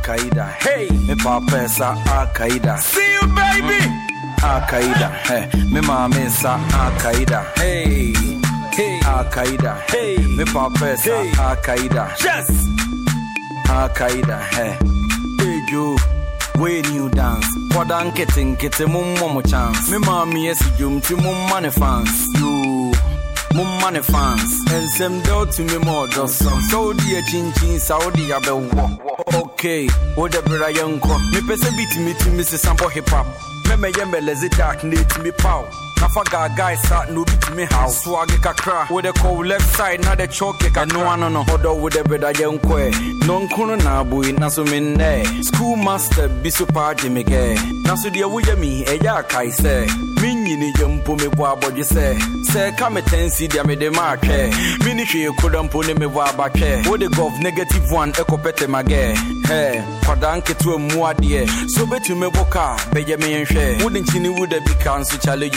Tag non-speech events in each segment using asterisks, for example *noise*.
Akaida. Hey, me papa sa Akaida. See you, baby. Mm. Akaida. Hey, me mama sa Akaida. Hey, hey, Akaida. Hey, me papa sa Akaida. Yes, Akaida. Hey, hey, Joe. When you dance, kwada nkete nkete mummo mo chance. Me yes jum ti mumma ne fans. You mumma ne fans. Ensem do to me more do so. Saudi a chinchin Saudi abewo. Okay, wo de bra yanko. Me pese beat me to me se sample hip hop. Me me yembe lezi dark ne to me pow. Nafa gaga is at no bit me house. Swag kakra. With the cold left side, na the choke kakra. No one no order with the bed I don't No Non na boy, naso min ne. School master bisu party me ke. Naso dia mi, eya kai se. Minyi ni jumpo me bwa body se. Se kame tensi dia me de ma ke. Mini shi ne me wa ba ke. With the gov negative one, eko pete mage. Hey, kwadanke tu muadie. So betu me boka, beye me nhwe. Wouldn't you would be cancel challenge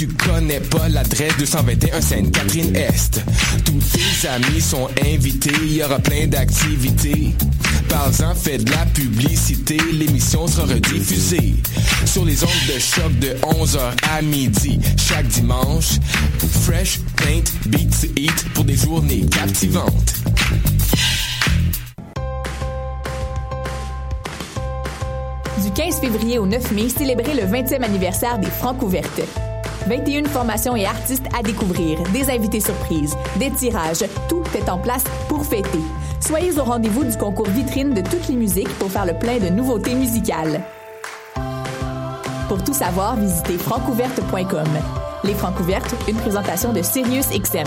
tu connais pas l'adresse 221 Sainte-Catherine-Est, tous tes amis sont invités, il y aura plein d'activités. Parle-en, fais de la publicité, l'émission sera rediffusée sur les ondes de choc de 11h à midi chaque dimanche. Fresh Paint Beats Eat pour des journées captivantes. Du 15 février au 9 mai, célébrez le 20e anniversaire des Francs ouvertes. 21 formations et artistes à découvrir, des invités surprises, des tirages, tout est en place pour fêter. Soyez au rendez-vous du concours vitrine de toutes les musiques pour faire le plein de nouveautés musicales. Pour tout savoir, visitez francouverte.com. Les Francs ouvertes, une présentation de Sirius XM.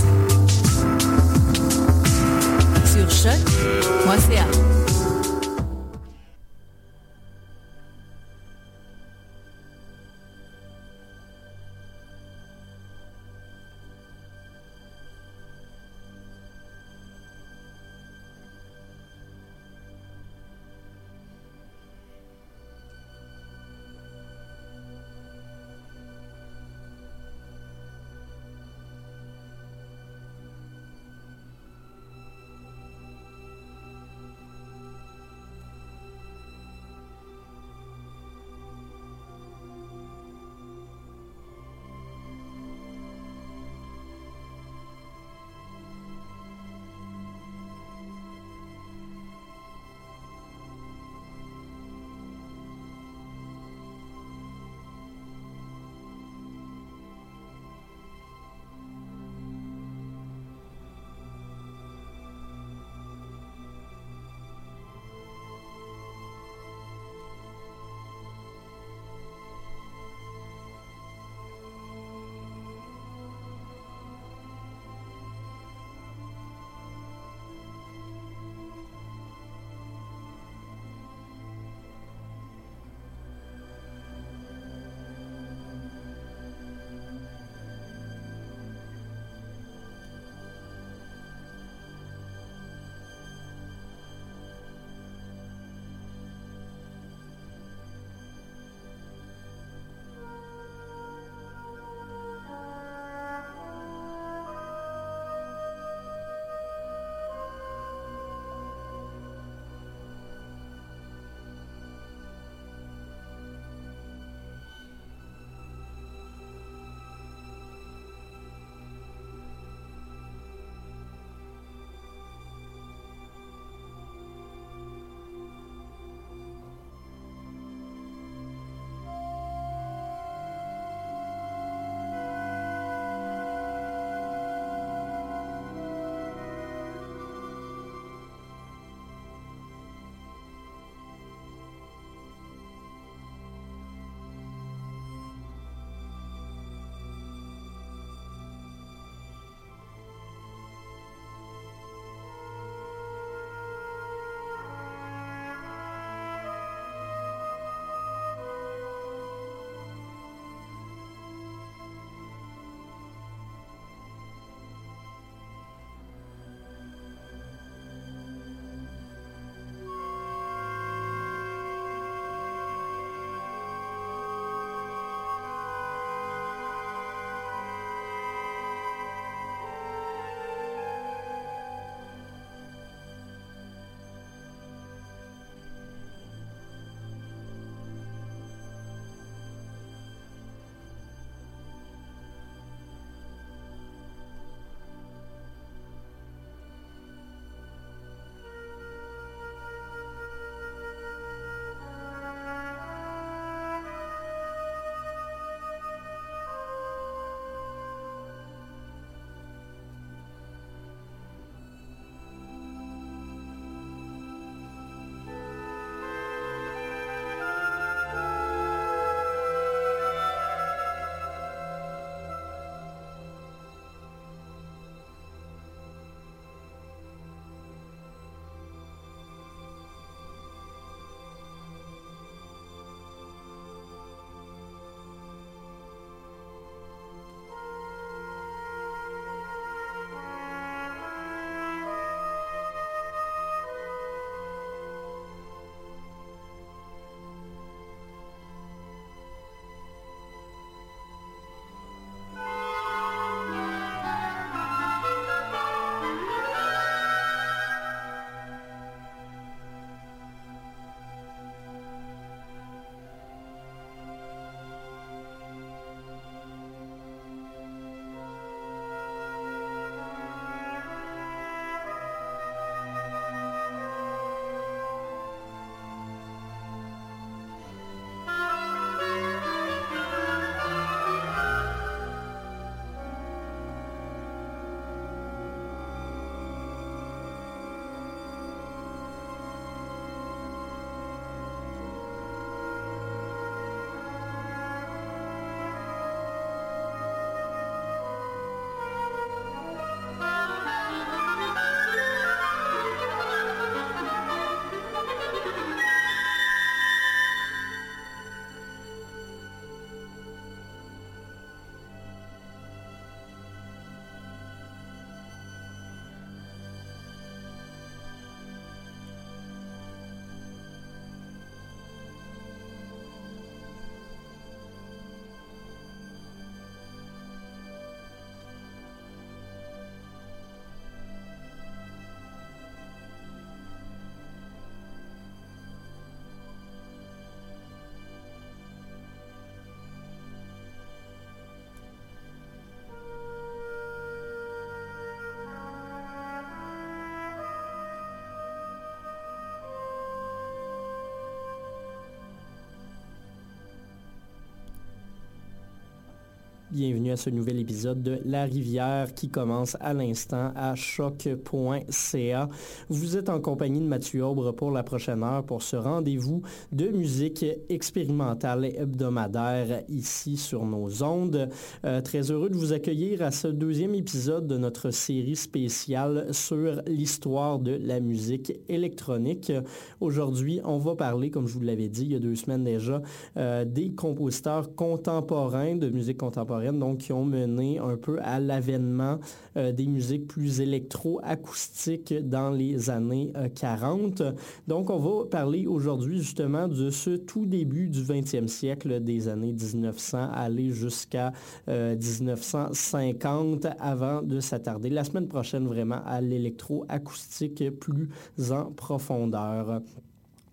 Bienvenue à ce nouvel épisode de La Rivière qui commence à l'instant à choc.ca. Vous êtes en compagnie de Mathieu Aubre pour la prochaine heure pour ce rendez-vous de musique expérimentale hebdomadaire ici sur nos ondes. Euh, très heureux de vous accueillir à ce deuxième épisode de notre série spéciale sur l'histoire de la musique électronique. Aujourd'hui, on va parler, comme je vous l'avais dit il y a deux semaines déjà, euh, des compositeurs contemporains de musique contemporaine donc qui ont mené un peu à l'avènement euh, des musiques plus électro-acoustiques dans les années 40. Euh, donc on va parler aujourd'hui justement de ce tout début du 20e siècle, des années 1900, aller jusqu'à 1950 euh, avant de s'attarder la semaine prochaine vraiment à l'électro-acoustique plus en profondeur.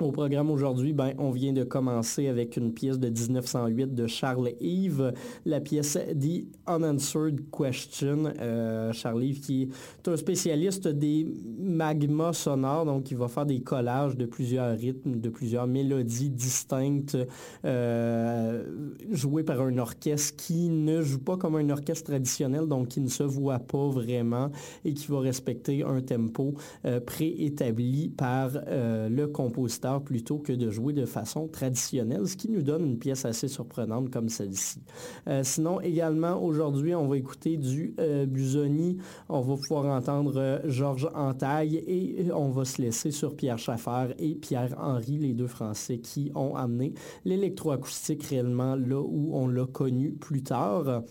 Au programme aujourd'hui, ben, on vient de commencer avec une pièce de 1908 de Charles Yves, la pièce The Unanswered Question. Euh, Charles Yves qui est un spécialiste des magmas sonores, donc il va faire des collages de plusieurs rythmes, de plusieurs mélodies distinctes, euh, jouées par un orchestre qui ne joue pas comme un orchestre traditionnel, donc qui ne se voit pas vraiment et qui va respecter un tempo euh, préétabli par le compositeur plutôt que de jouer de façon traditionnelle, ce qui nous donne une pièce assez surprenante comme celle-ci. Euh, sinon, également, aujourd'hui, on va écouter du euh, Busoni, on va pouvoir entendre euh, Georges Antaille et on va se laisser sur Pierre Schaffer et Pierre-Henri, les deux Français qui ont amené l'électroacoustique réellement là où on l'a connu plus tard.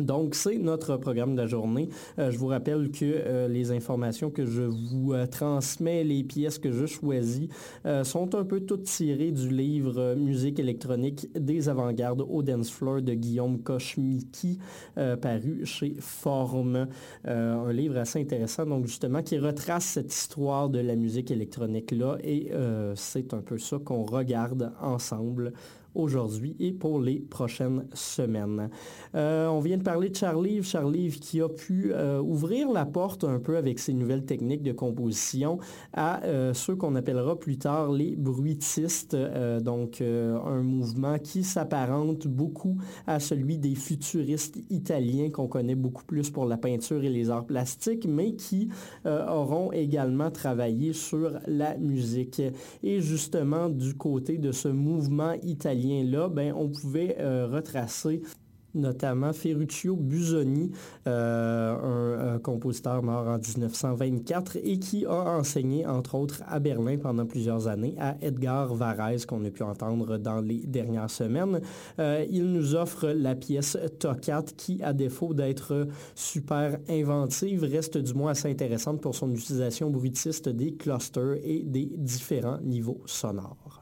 Donc, c'est notre programme de la journée. Euh, je vous rappelle que euh, les informations que je vous euh, transmets, les pièces que je choisis, sont un peu toutes tirées du livre Musique électronique des avant-gardes au dance floor de Guillaume Kochmiki, paru chez Forme. un livre assez intéressant, donc justement, qui retrace cette histoire de la musique électronique-là. Et c'est un peu ça qu'on regarde ensemble aujourd'hui et pour les prochaines semaines. Euh, on vient de parler de Charlie, Charlie qui a pu euh, ouvrir la porte un peu avec ses nouvelles techniques de composition à euh, ceux qu'on appellera plus tard les bruitistes, donc un mouvement qui s'apparente beaucoup à celui des futuristes italiens qu'on connaît beaucoup plus pour la peinture et les arts plastiques, mais qui auront également travaillé sur la musique. Et justement, du côté de ce mouvement italien, là ben, on pouvait euh, retracer notamment Ferruccio Busoni, euh, un, compositeur mort en 1924 et qui a enseigné entre autres à Berlin pendant plusieurs années à Edgar Varese qu'on a pu entendre dans les dernières semaines. Euh, il nous offre la pièce Toccate qui, à défaut d'être super inventive, reste du moins assez intéressante pour son utilisation bruitiste des clusters et des différents niveaux sonores.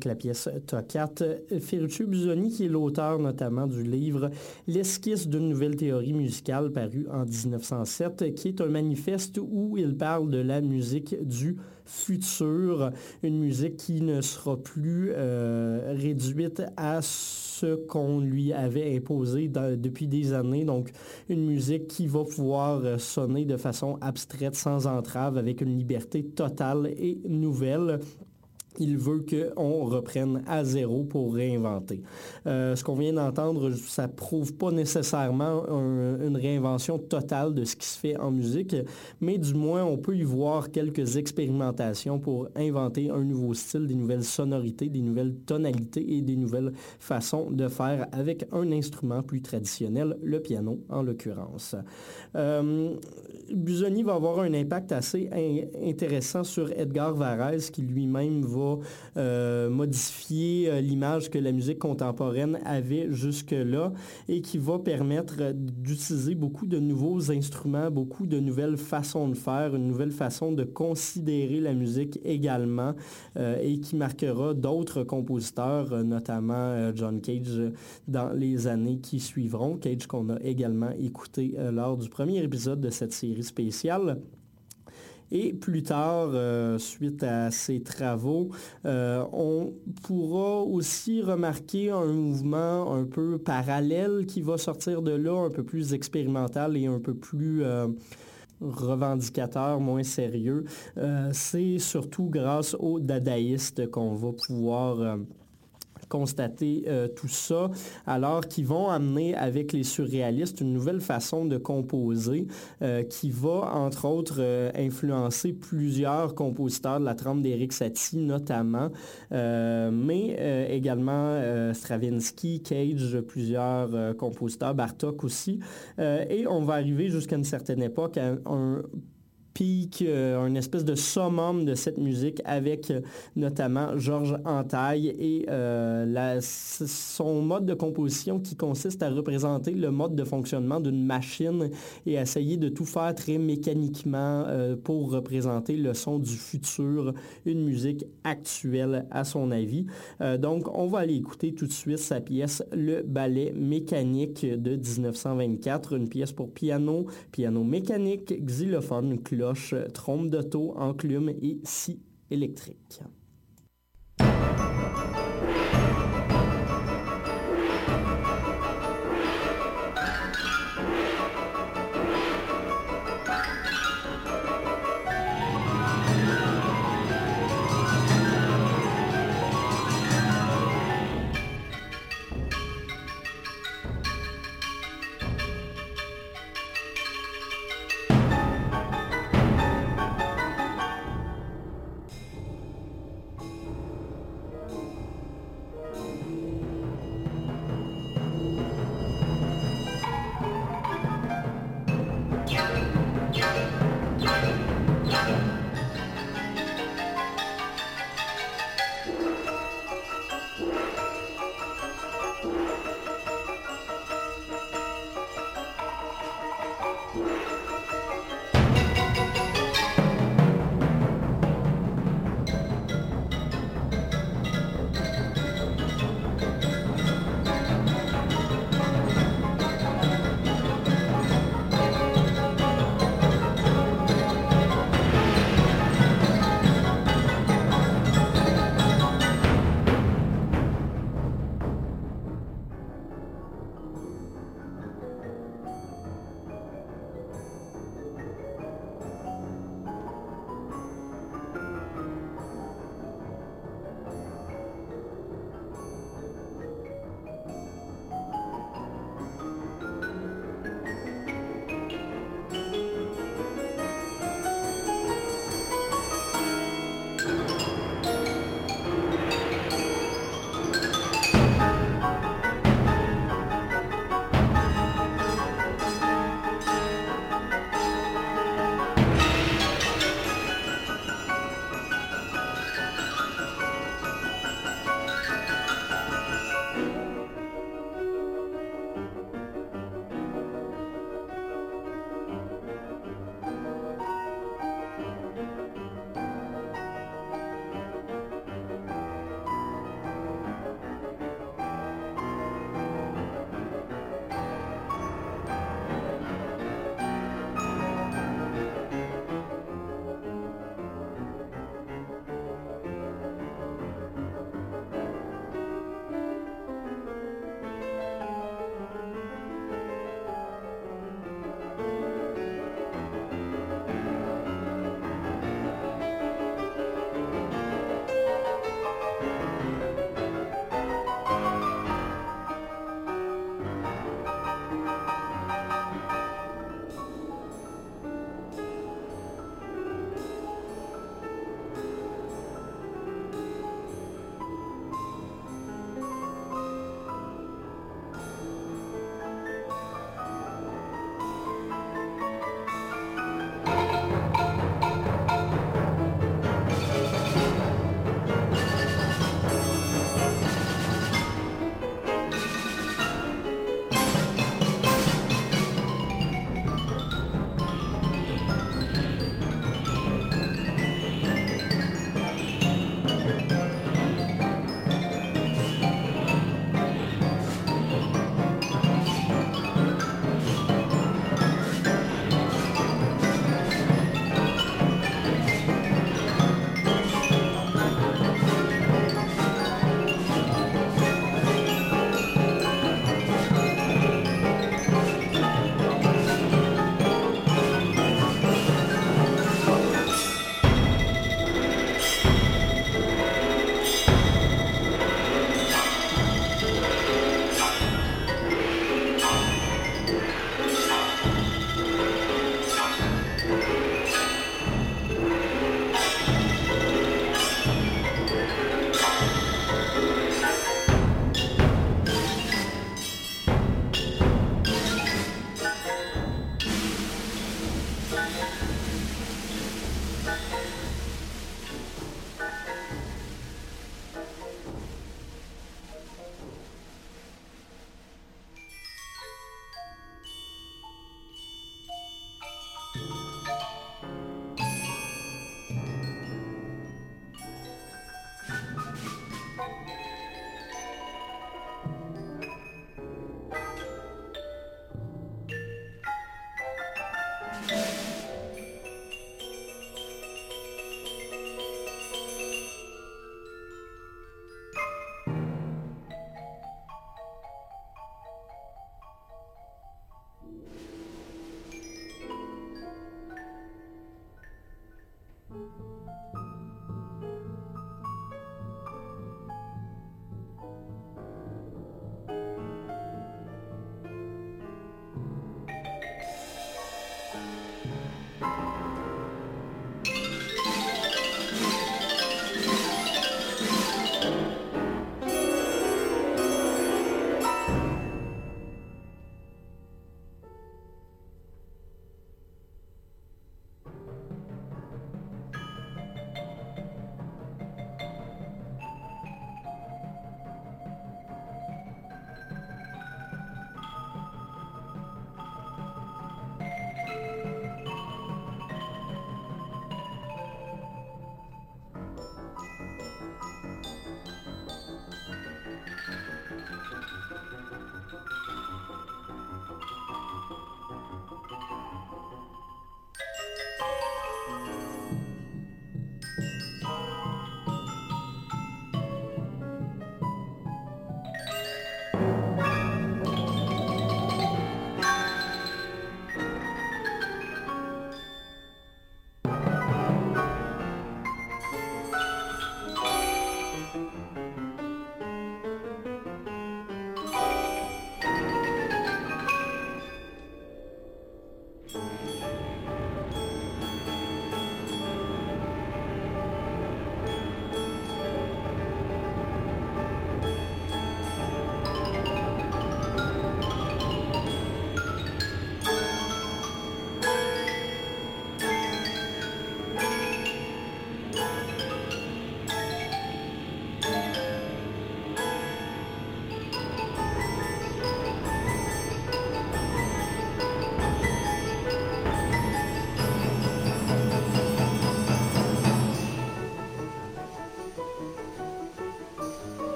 Avec la pièce Tocat. Ferruccio Busoni qui est l'auteur notamment du livre L'esquisse d'une nouvelle théorie musicale paru en 1907, qui est un manifeste où il parle de la musique du futur, une musique qui ne sera plus euh, réduite à ce qu'on lui avait imposé depuis des années. Donc, une musique qui va pouvoir sonner de façon abstraite, sans entrave, avec une liberté totale et nouvelle il veut qu'on reprenne à zéro pour réinventer. Euh, ce qu'on vient d'entendre, ça prouve pas nécessairement une réinvention totale de ce qui se fait en musique, mais du moins on peut y voir quelques expérimentations pour inventer un nouveau style, des nouvelles sonorités, des nouvelles tonalités et des nouvelles façons de faire avec un instrument plus traditionnel, le piano en l'occurrence. Euh, Busoni va avoir un impact assez intéressant sur Edgar Varese qui lui-même va euh, modifier euh, l'image que la musique contemporaine avait jusque-là et qui va permettre d'utiliser beaucoup de nouveaux instruments, beaucoup de nouvelles façons de faire, une nouvelle façon de considérer la musique également euh, et qui marquera d'autres compositeurs, notamment John Cage, dans les années qui suivront. Cage qu'on a également écouté lors du premier épisode de cette série spéciale. Et plus tard, euh, suite à ces travaux, euh, on pourra aussi remarquer un mouvement un peu parallèle qui va sortir de là, un peu plus expérimental et un peu plus... Euh, revendicateur, moins sérieux. c'est surtout grâce aux dadaïstes qu'on va pouvoir constater euh, tout ça, alors qu'ils vont amener avec les surréalistes une nouvelle façon de composer euh, qui va, entre autres, euh, influencer plusieurs compositeurs de la trempe d'Éric Satie notamment, mais également Stravinsky, Cage, plusieurs compositeurs, Bartok aussi. et on va arriver jusqu'à une certaine époque à un pic, euh, un espèce de summum de cette musique avec euh, notamment Georges Antaille et euh, son mode de composition qui consiste à représenter le mode de fonctionnement d'une machine et essayer de tout faire très mécaniquement pour représenter le son du futur, une musique actuelle à son avis. donc on va aller écouter tout de suite sa pièce Le ballet mécanique de 1924, une pièce pour piano, piano mécanique, xylophone, cloche, trompe d'auto, enclume et scie électrique.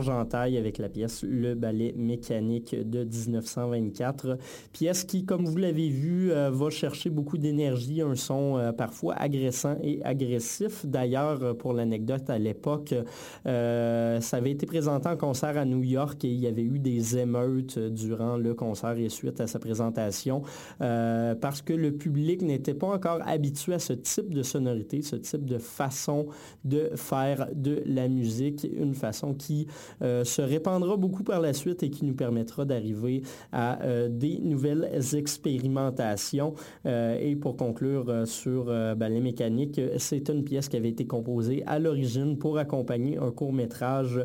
Georges avec la pièce Le ballet mécanique de 1924. Pièce qui, comme vous l'avez vu, euh, va chercher beaucoup d'énergie, un son euh, parfois agressant et agressif. D'ailleurs, euh, pour l'anecdote, à l'époque, ça avait été présenté en concert à New York et il y avait eu des émeutes durant le concert et suite à sa présentation parce que le public n'était pas encore habitué à ce type de sonorité, ce type de façon de faire de la musique, une façon qui euh, se répandra beaucoup par la suite et qui nous permettra d'arriver à euh, des nouvelles expérimentations. Euh, et pour conclure sur ben, les mécaniques, c'est une pièce qui avait été composée à l'origine pour accompagner un court métrage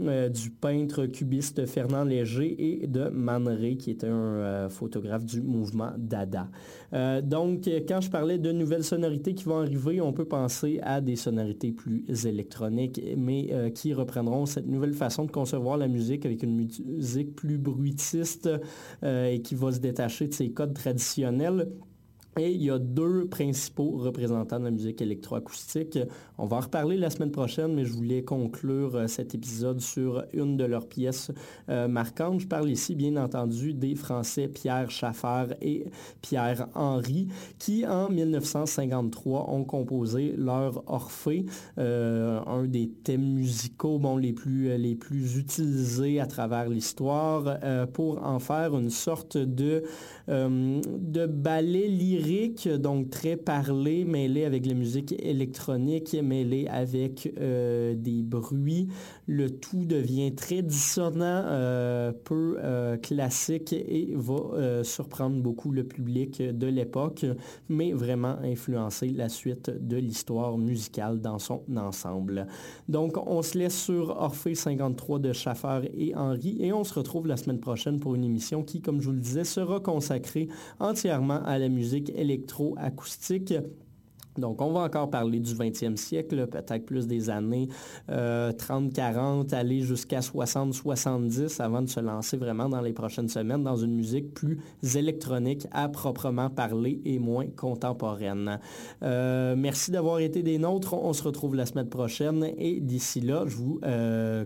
euh, du peintre cubiste Fernand Léger et de Man qui est un euh, photographe du mouvement Dada. Euh, donc, quand je parlais de nouvelles sonorités qui vont arriver, on peut penser à des sonorités plus électroniques, mais qui reprendront cette nouvelle façon de concevoir la musique avec une musique plus bruitiste et qui va se détacher de ses codes traditionnels. Et il y a deux principaux représentants de la musique électroacoustique. On va en reparler la semaine prochaine, mais je voulais conclure euh, cet épisode sur une de leurs pièces euh, marquantes. Je parle ici, bien entendu, des Français Pierre Schaffer et Pierre Henry, qui en 1953 ont composé leur Orphée, euh, un des thèmes musicaux bon, les, plus, les plus utilisés à travers l'histoire, pour en faire une sorte de, de ballet lyrique donc très parlé, mêlé avec la musique électronique, mêlé avec euh, des bruits. Le tout devient très dissonant, euh, peu euh, classique et va surprendre beaucoup le public de l'époque, mais vraiment influencer la suite de l'histoire musicale dans son ensemble. Donc on se laisse sur Orphée 53 de Schaffer et Henri et on se retrouve la semaine prochaine pour une émission qui, comme je vous le disais, sera consacrée entièrement à la musique électroacoustique Donc, on va encore parler du 20e siècle, peut-être plus des années 30-40, aller jusqu'à 60-70 avant de se lancer vraiment dans les prochaines semaines dans une musique plus électronique à proprement parler et moins contemporaine. merci d'avoir été des nôtres. On se retrouve la semaine prochaine et d'ici là, je vous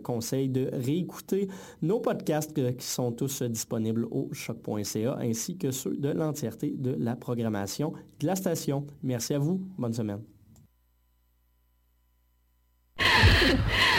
conseille de réécouter nos podcasts qui sont tous disponibles au choc.ca ainsi que ceux de l'entièreté de la programmation de la station. Merci à vous. Bonne semaine. *laughs*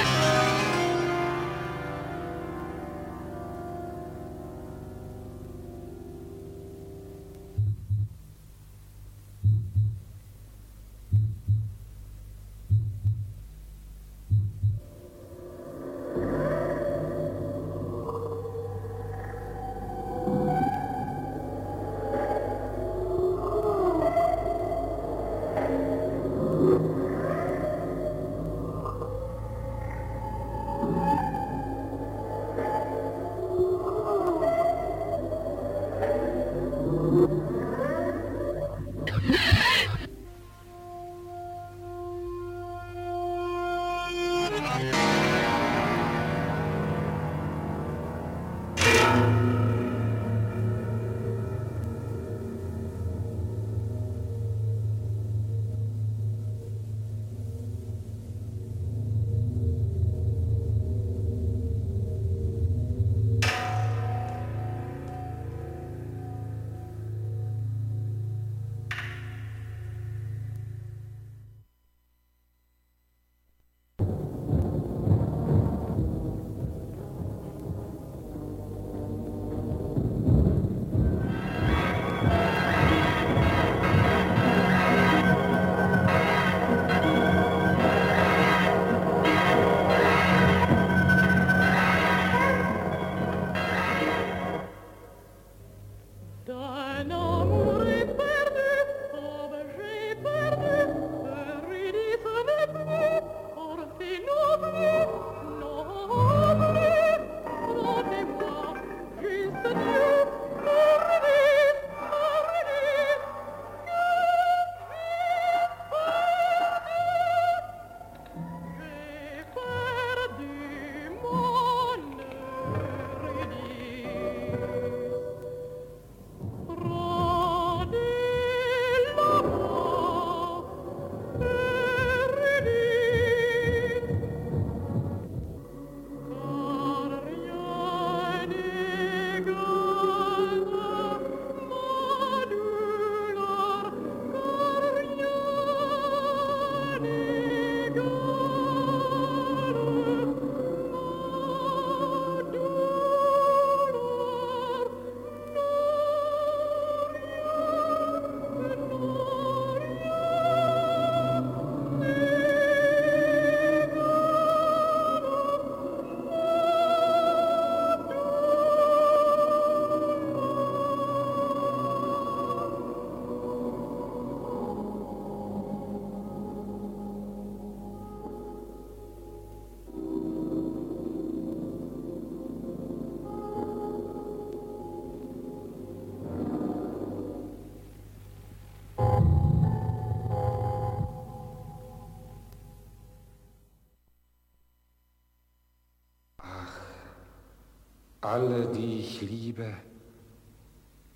alle, die ich liebe,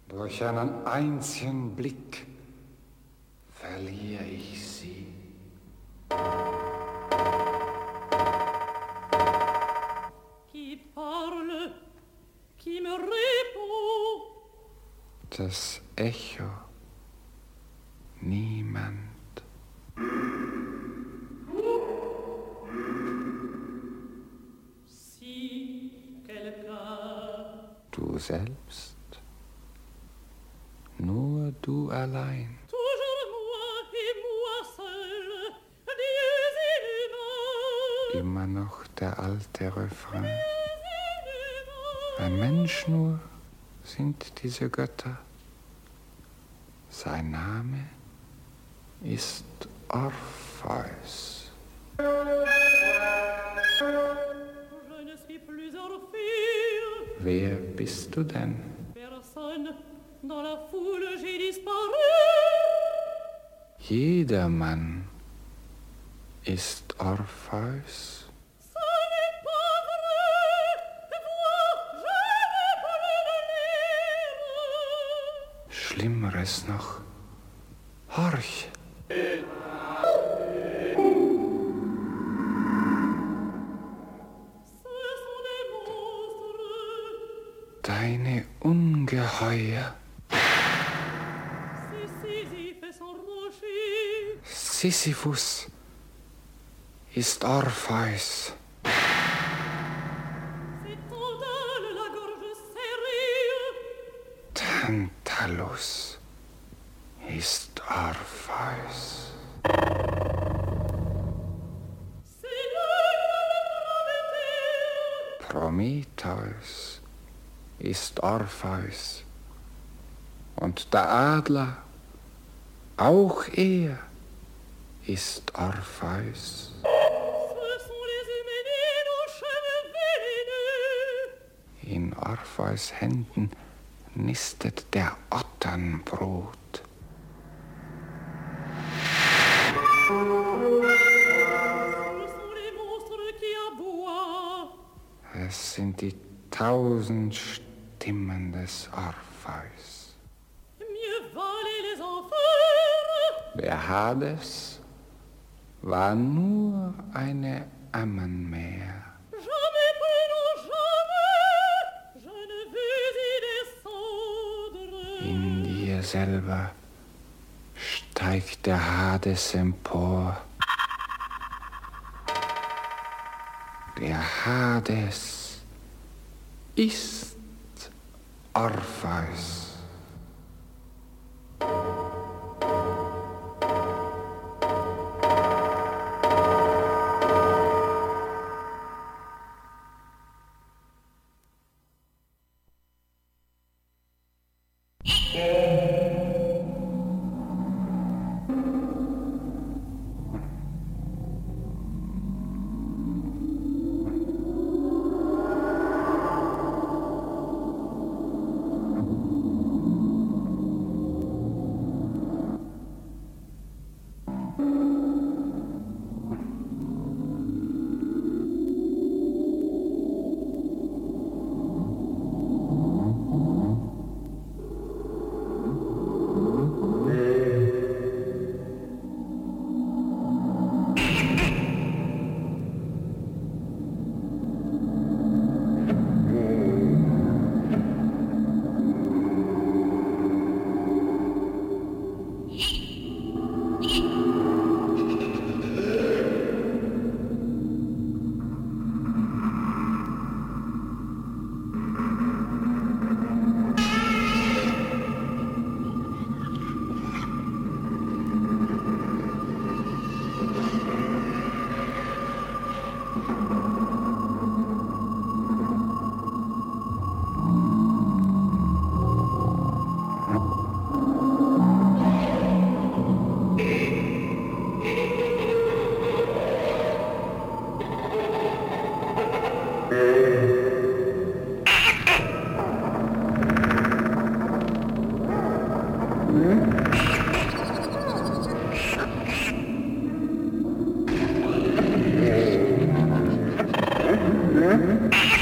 durch einen einzigen Blick diese Götter. Sein Name ist Orpheus. Wer bist du denn? Jedermann ist Orpheus. Schlimmeres noch. Horch! Deine Ungeheuer. Sisyphus ist Orpheus. Tantalus ist Orpheus. Prometheus ist Orpheus. Und der Adler, auch er, ist Orpheus. In Orpheus Händen nistet der Otternbrot. Es sind die tausend Stimmen des Orpheus. Der Hades war nur eine Ammenmeer. Selber steigt der Hades empor. Der Hades ist Orpheus. Mm-hmm.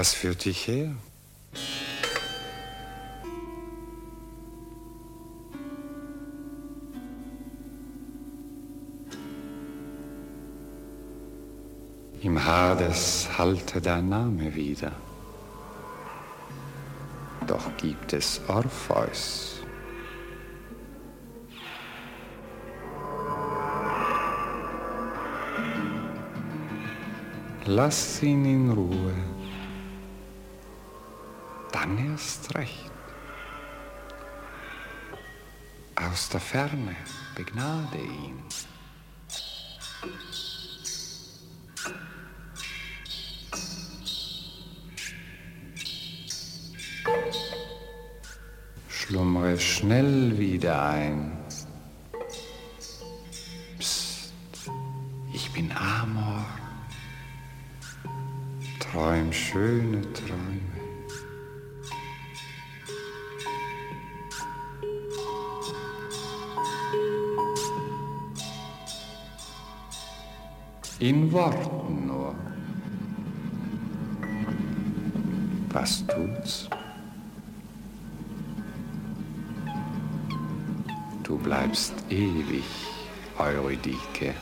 Was führt dich her? Im Hades hallte dein Name wieder. Doch gibt es Orpheus. Lass ihn in Ruhe. Dann erst recht. Aus der Ferne begnade ihn. Schlummere schnell wieder ein. Psst, ich bin Amor. Träum schöne Träume. In Worten nur. Was tut's? Du bleibst ewig, Eurydike.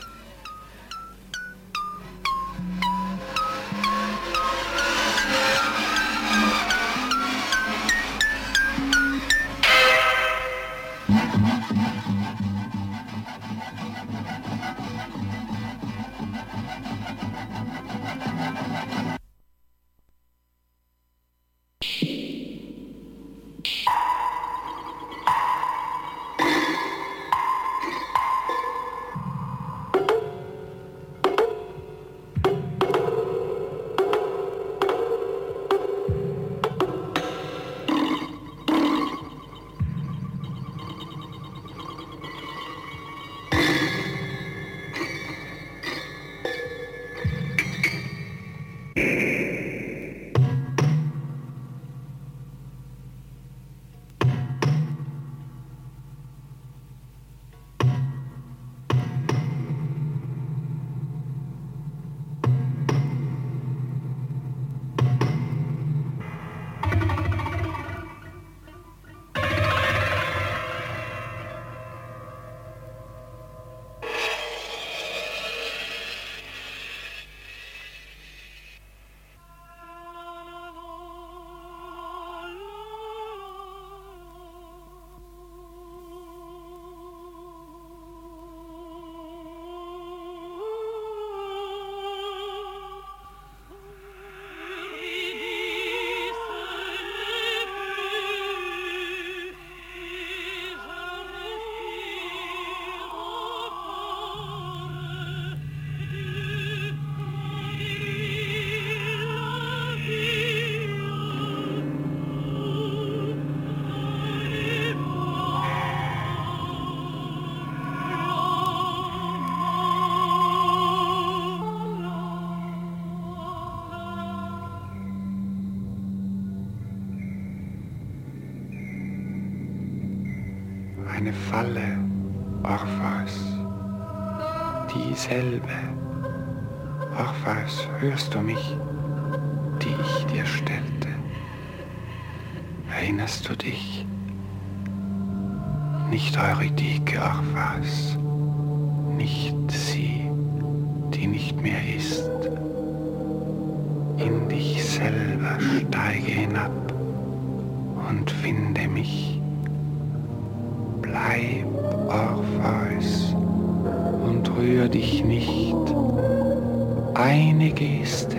alle, Orpheus, dieselbe. Orpheus, hörst du mich, die ich dir stellte? Erinnerst du dich? Nicht Eurydike, Orpheus, nicht sie, die nicht mehr ist. In dich selber steige hinab und finde mich. Geste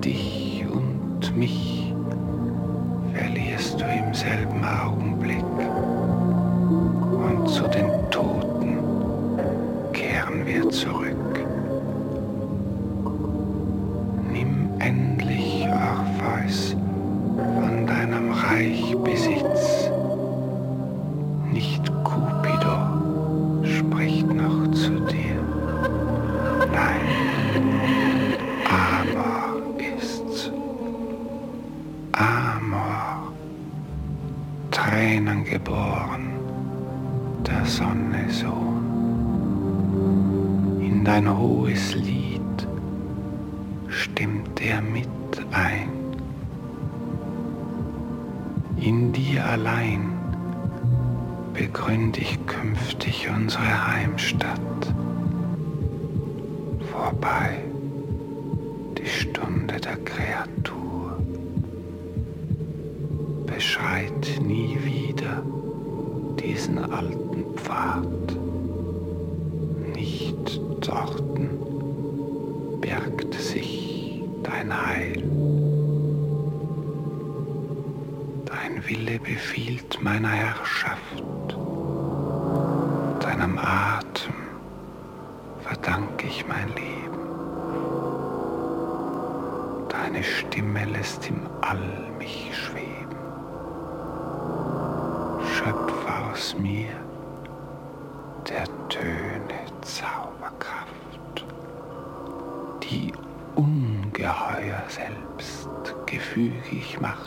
dich und mich verlierst du im selben Augenblick und zu den Toten kehren wir zurück. mag.